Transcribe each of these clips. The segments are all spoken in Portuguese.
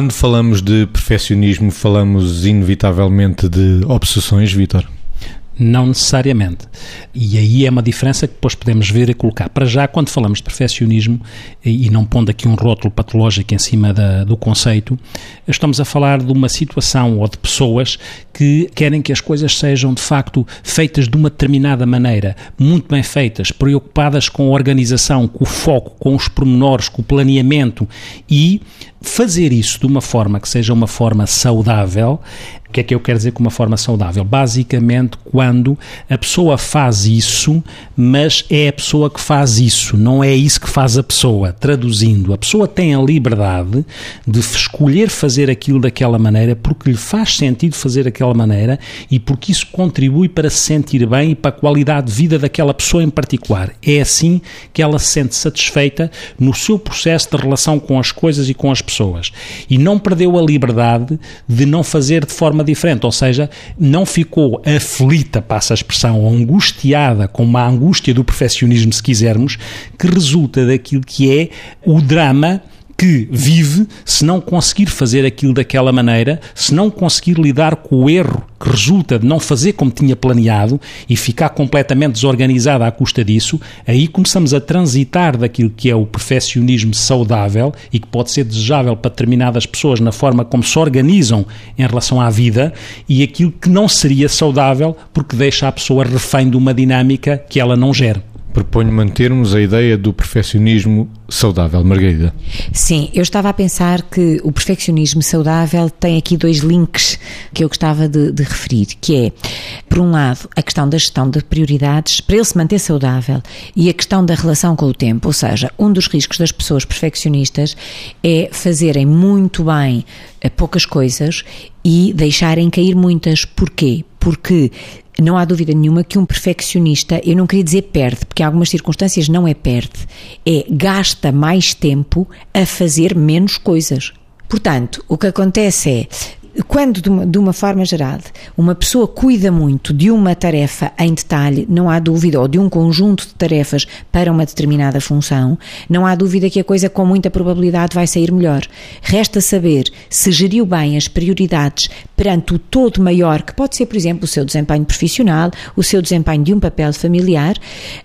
Quando falamos de perfeccionismo, falamos inevitavelmente de obsessões, Vitor? Não necessariamente. E aí é uma diferença que depois podemos ver e colocar. Para já, quando falamos de perfeccionismo, e não pondo aqui um rótulo patológico em cima da, do conceito, estamos a falar de uma situação ou de pessoas que querem que as coisas sejam de facto feitas de uma determinada maneira, muito bem feitas, preocupadas com a organização, com o foco, com os pormenores, com o planeamento e fazer isso de uma forma que seja uma forma saudável. O que é que eu quero dizer com uma forma saudável? Basicamente, quando a pessoa faz isso, mas é a pessoa que faz isso, não é isso que faz a pessoa. Traduzindo, a pessoa tem a liberdade de escolher fazer aquilo daquela maneira porque lhe faz sentido fazer aquela maneira e porque isso contribui para se sentir bem e para a qualidade de vida daquela pessoa em particular. É assim que ela se sente satisfeita no seu processo de relação com as coisas e com as pessoas. E não perdeu a liberdade de não fazer de forma diferente, ou seja, não ficou aflita, passa a expressão, angustiada, com uma angústia do perfeccionismo, se quisermos, que resulta daquilo que é o drama que vive se não conseguir fazer aquilo daquela maneira, se não conseguir lidar com o erro que resulta de não fazer como tinha planeado e ficar completamente desorganizada à custa disso, aí começamos a transitar daquilo que é o perfeccionismo saudável e que pode ser desejável para determinadas pessoas na forma como se organizam em relação à vida e aquilo que não seria saudável porque deixa a pessoa refém de uma dinâmica que ela não gera. Proponho mantermos a ideia do perfeccionismo saudável, Margarida. Sim, eu estava a pensar que o perfeccionismo saudável tem aqui dois links que eu gostava de, de, referir, que é, por um lado, a questão da gestão de prioridades para ele se manter saudável e a questão da relação com o tempo, ou seja, um dos riscos das pessoas perfeccionistas é fazerem muito bem eh, poucas coisas e deixarem cair muitas. Porquê? Porque não há dúvida nenhuma que um perfeccionista, eu não queria dizer perde, porque em algumas circunstâncias não é perde, é gasta mais tempo a fazer menos coisas. Portanto, o que acontece é quando, de uma, de uma, forma geral, uma pessoa cuida muito de uma tarefa em detalhe, não há dúvida, ou de um conjunto de tarefas para uma determinada função, não há dúvida que a coisa com muita probabilidade vai sair melhor. Resta saber se geriu bem as prioridades perante o todo maior, que pode ser, por exemplo, o seu desempenho profissional, o seu desempenho de um papel familiar,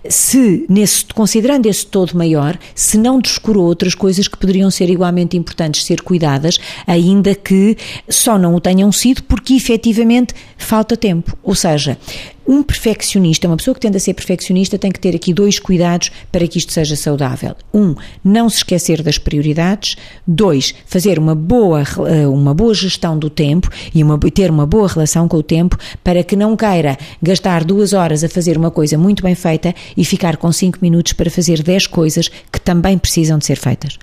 se, nesse, considerando esse todo maior, se não descurou outras coisas que poderiam ser igualmente importantes ser cuidadas, ainda que só não o tenham sido porque efetivamente falta tempo. Ou seja, um perfeccionista, uma pessoa que tende a ser perfeccionista, tem que ter aqui dois cuidados para que isto seja saudável. Um, não se esquecer das prioridades. Dois, fazer uma boa, eh, uma boa gestão do tempo e uma, ter uma boa relação com o tempo para que não queira gastar duas horas a fazer uma coisa muito bem feita e ficar com cinco minutos para fazer dez coisas que também precisam de ser feitas.